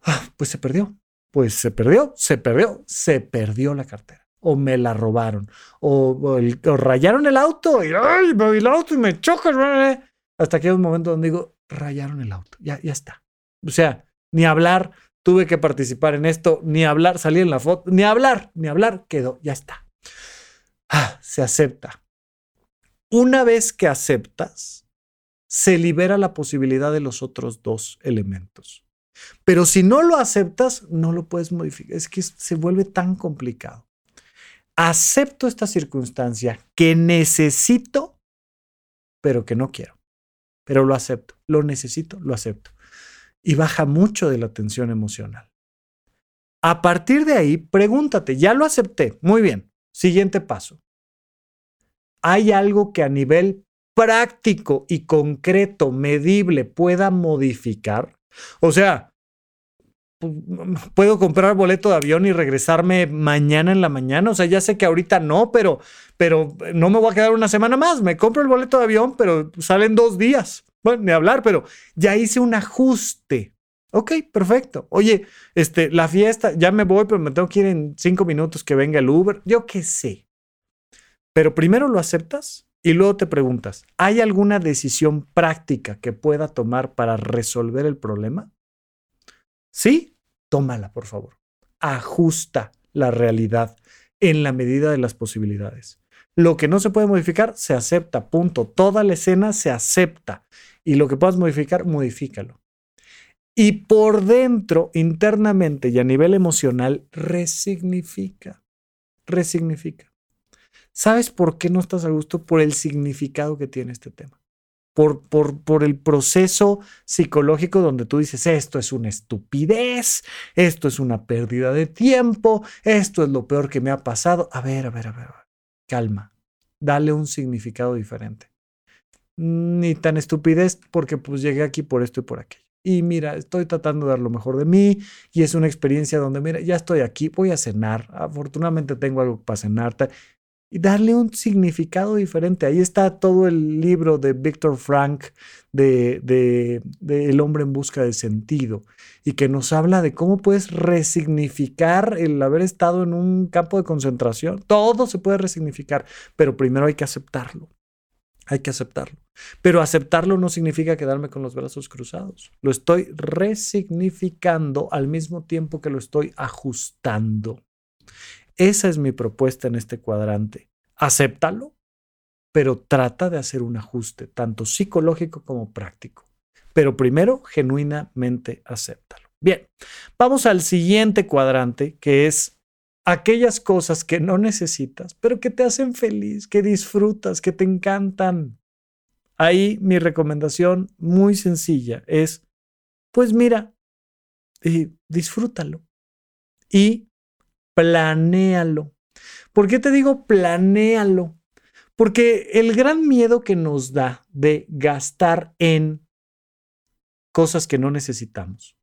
Ah, pues se perdió pues se perdió, se perdió, se perdió la cartera. O me la robaron. O, rayaron el auto. Y ¡ay! Me el auto y me chocan. Hasta que hay un momento donde digo, rayaron el auto. Ya, ya está. O sea, ni hablar, tuve que participar en esto, ni hablar, salí en la foto, ni hablar, ni hablar, quedó, ya está. Ah, se acepta. Una vez que aceptas, se libera la posibilidad de los otros dos elementos. Pero si no lo aceptas, no lo puedes modificar. Es que se vuelve tan complicado. Acepto esta circunstancia que necesito, pero que no quiero. Pero lo acepto. Lo necesito, lo acepto. Y baja mucho de la tensión emocional. A partir de ahí, pregúntate, ya lo acepté, muy bien. Siguiente paso. ¿Hay algo que a nivel práctico y concreto, medible, pueda modificar? O sea, puedo comprar boleto de avión y regresarme mañana en la mañana. O sea, ya sé que ahorita no, pero, pero no me voy a quedar una semana más. Me compro el boleto de avión, pero salen dos días. Bueno, ni hablar, pero ya hice un ajuste. Ok, perfecto. Oye, este, la fiesta, ya me voy, pero me tengo que ir en cinco minutos que venga el Uber. Yo qué sé. Pero primero lo aceptas y luego te preguntas, ¿hay alguna decisión práctica que pueda tomar para resolver el problema? Sí, tómala, por favor. Ajusta la realidad en la medida de las posibilidades. Lo que no se puede modificar, se acepta, punto. Toda la escena se acepta. Y lo que puedas modificar, modifícalo. Y por dentro, internamente y a nivel emocional, resignifica. Resignifica. ¿Sabes por qué no estás a gusto? Por el significado que tiene este tema. Por, por, por, el proceso psicológico donde tú dices, esto es una estupidez, esto es una pérdida de tiempo, esto es lo peor que me ha pasado. A ver, a ver, a ver, calma, dale un significado diferente. Ni tan estupidez porque pues llegué aquí por esto y por aquello y mira, estoy tratando de dar lo mejor de mí y es una experiencia donde, mira, ya estoy aquí, voy a cenar, afortunadamente tengo algo para cenar y darle un significado diferente. Ahí está todo el libro de Víctor Frank de, de, de, El hombre en busca de sentido y que nos habla de cómo puedes resignificar el haber estado en un campo de concentración. Todo se puede resignificar, pero primero hay que aceptarlo. Hay que aceptarlo. Pero aceptarlo no significa quedarme con los brazos cruzados. Lo estoy resignificando al mismo tiempo que lo estoy ajustando. Esa es mi propuesta en este cuadrante. Acéptalo, pero trata de hacer un ajuste, tanto psicológico como práctico. Pero primero, genuinamente acéptalo. Bien, vamos al siguiente cuadrante, que es aquellas cosas que no necesitas, pero que te hacen feliz, que disfrutas, que te encantan. Ahí mi recomendación muy sencilla es, pues mira, eh, disfrútalo y planéalo. ¿Por qué te digo planéalo? Porque el gran miedo que nos da de gastar en cosas que no necesitamos,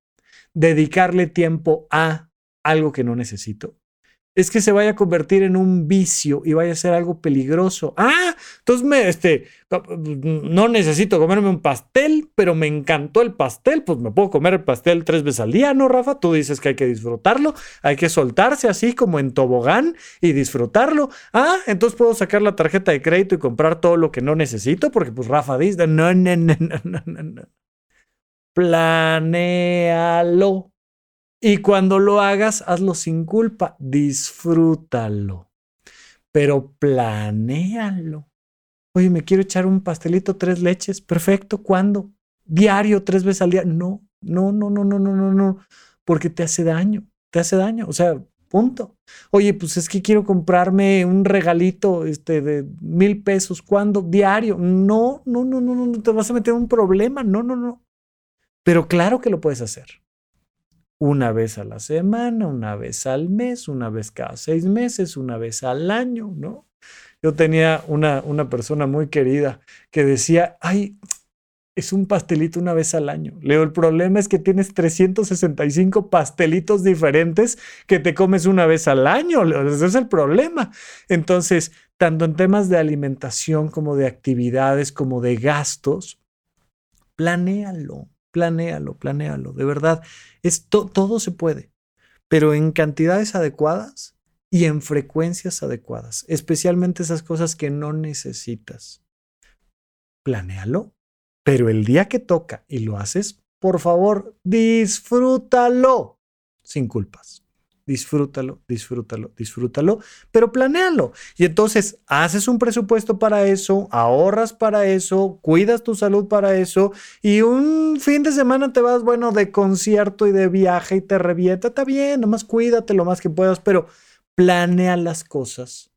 dedicarle tiempo a algo que no necesito, es que se vaya a convertir en un vicio y vaya a ser algo peligroso. Ah, entonces me, este, no necesito comerme un pastel, pero me encantó el pastel, pues me puedo comer el pastel tres veces al día, ¿no, Rafa? Tú dices que hay que disfrutarlo, hay que soltarse así como en tobogán y disfrutarlo. Ah, entonces puedo sacar la tarjeta de crédito y comprar todo lo que no necesito, porque pues Rafa dice, no, no, no, no, no, no. Planéalo. Y cuando lo hagas, hazlo sin culpa, disfrútalo, pero planéalo. Oye, me quiero echar un pastelito tres leches, perfecto, ¿cuándo? Diario, tres veces al día. No, no, no, no, no, no, no, no, porque te hace daño, te hace daño, o sea, punto. Oye, pues es que quiero comprarme un regalito este, de mil pesos, ¿cuándo? Diario. No, no, no, no, no, te vas a meter en un problema, no, no, no. Pero claro que lo puedes hacer una vez a la semana, una vez al mes, una vez cada seis meses, una vez al año, ¿no? Yo tenía una, una persona muy querida que decía, ay, es un pastelito una vez al año. Leo, el problema es que tienes 365 pastelitos diferentes que te comes una vez al año. Ese es el problema. Entonces, tanto en temas de alimentación como de actividades, como de gastos, planéalo. Planéalo, planéalo. De verdad, es todo se puede, pero en cantidades adecuadas y en frecuencias adecuadas, especialmente esas cosas que no necesitas. Planéalo, pero el día que toca y lo haces, por favor, disfrútalo sin culpas disfrútalo, disfrútalo, disfrútalo, pero planéalo. Y entonces haces un presupuesto para eso, ahorras para eso, cuidas tu salud para eso y un fin de semana te vas, bueno, de concierto y de viaje y te revienta, está bien, nomás cuídate lo más que puedas, pero planea las cosas,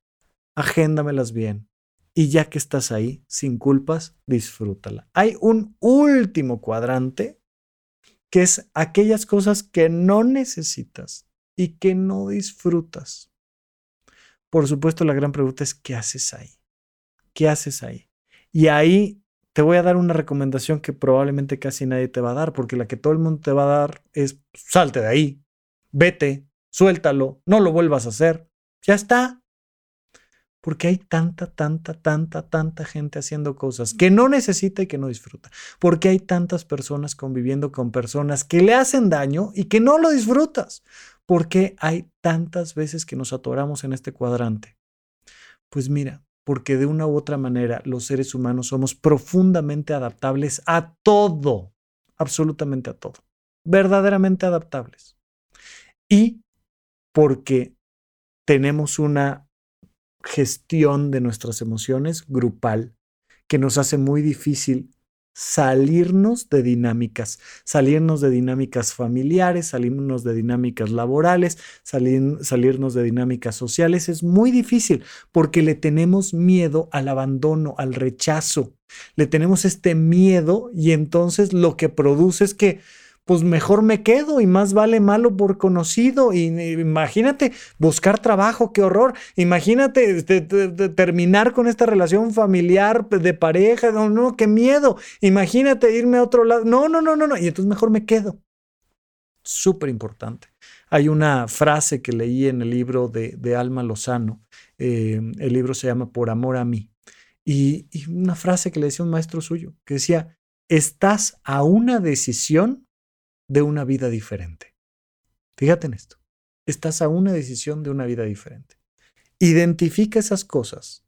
agéndamelas bien. Y ya que estás ahí, sin culpas, disfrútala. Hay un último cuadrante que es aquellas cosas que no necesitas y que no disfrutas. por supuesto la gran pregunta es, ¿qué haces ahí? ¿Qué haces ahí? Y ahí te voy a dar una recomendación que probablemente casi nadie te va a dar, porque la que todo el mundo te va a dar es, salte de ahí, vete, suéltalo, no lo vuelvas a hacer, ya está. Porque hay tanta, tanta, tanta, tanta gente haciendo cosas que no necesita y que no disfruta. Porque hay tantas personas conviviendo con personas que le hacen daño y que no lo disfrutas. Porque hay tantas veces que nos atoramos en este cuadrante. Pues mira, porque de una u otra manera los seres humanos somos profundamente adaptables a todo, absolutamente a todo, verdaderamente adaptables. Y porque tenemos una gestión de nuestras emociones grupal que nos hace muy difícil salirnos de dinámicas, salirnos de dinámicas familiares, salirnos de dinámicas laborales, salirnos de dinámicas sociales. Es muy difícil porque le tenemos miedo al abandono, al rechazo. Le tenemos este miedo y entonces lo que produce es que pues mejor me quedo y más vale malo por conocido. Y, imagínate buscar trabajo, qué horror. Imagínate terminar con esta relación familiar de pareja, no, no, qué miedo. Imagínate irme a otro lado. No, no, no, no, no. Y entonces mejor me quedo. Súper importante. Hay una frase que leí en el libro de, Alma Lozano. Eh, el libro se llama Por amor a mí. y una frase que le decía un maestro suyo, que decía, estás a una decisión de una vida diferente. Fíjate en esto. Estás a una decisión de una vida diferente. Identifica esas cosas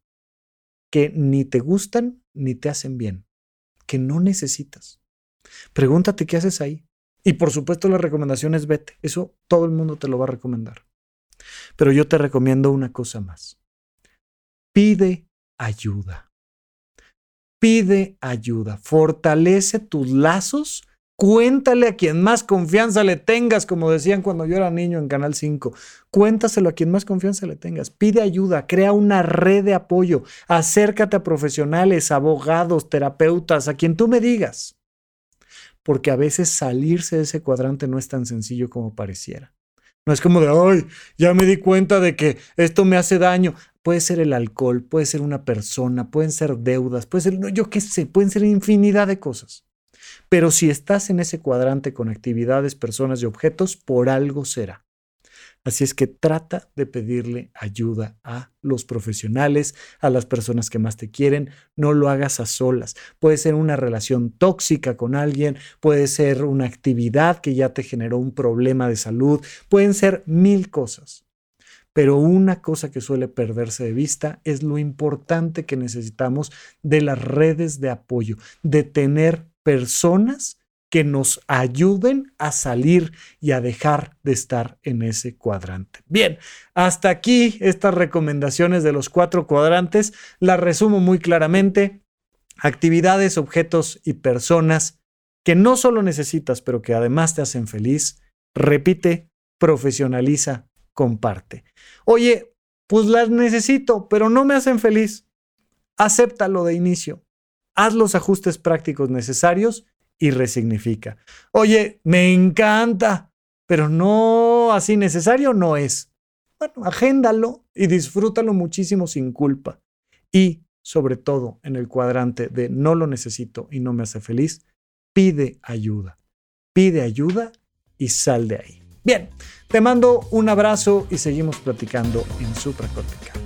que ni te gustan ni te hacen bien, que no necesitas. Pregúntate qué haces ahí. Y por supuesto la recomendación es vete. Eso todo el mundo te lo va a recomendar. Pero yo te recomiendo una cosa más. Pide ayuda. Pide ayuda. Fortalece tus lazos Cuéntale a quien más confianza le tengas, como decían cuando yo era niño en Canal 5. Cuéntaselo a quien más confianza le tengas. Pide ayuda, crea una red de apoyo. Acércate a profesionales, abogados, terapeutas, a quien tú me digas. Porque a veces salirse de ese cuadrante no es tan sencillo como pareciera. No es como de, ay, ya me di cuenta de que esto me hace daño. Puede ser el alcohol, puede ser una persona, pueden ser deudas, puede ser, yo qué sé, pueden ser infinidad de cosas. Pero si estás en ese cuadrante con actividades, personas y objetos, por algo será. Así es que trata de pedirle ayuda a los profesionales, a las personas que más te quieren. No lo hagas a solas. Puede ser una relación tóxica con alguien, puede ser una actividad que ya te generó un problema de salud, pueden ser mil cosas. Pero una cosa que suele perderse de vista es lo importante que necesitamos de las redes de apoyo, de tener personas que nos ayuden a salir y a dejar de estar en ese cuadrante. Bien, hasta aquí estas recomendaciones de los cuatro cuadrantes. Las resumo muy claramente. Actividades, objetos y personas que no solo necesitas, pero que además te hacen feliz. Repite, profesionaliza, comparte. Oye, pues las necesito, pero no me hacen feliz. Acéptalo de inicio haz los ajustes prácticos necesarios y resignifica. Oye, me encanta, pero no así necesario no es. Bueno, agéndalo y disfrútalo muchísimo sin culpa. Y sobre todo en el cuadrante de no lo necesito y no me hace feliz, pide ayuda. Pide ayuda y sal de ahí. Bien, te mando un abrazo y seguimos platicando en supracortical.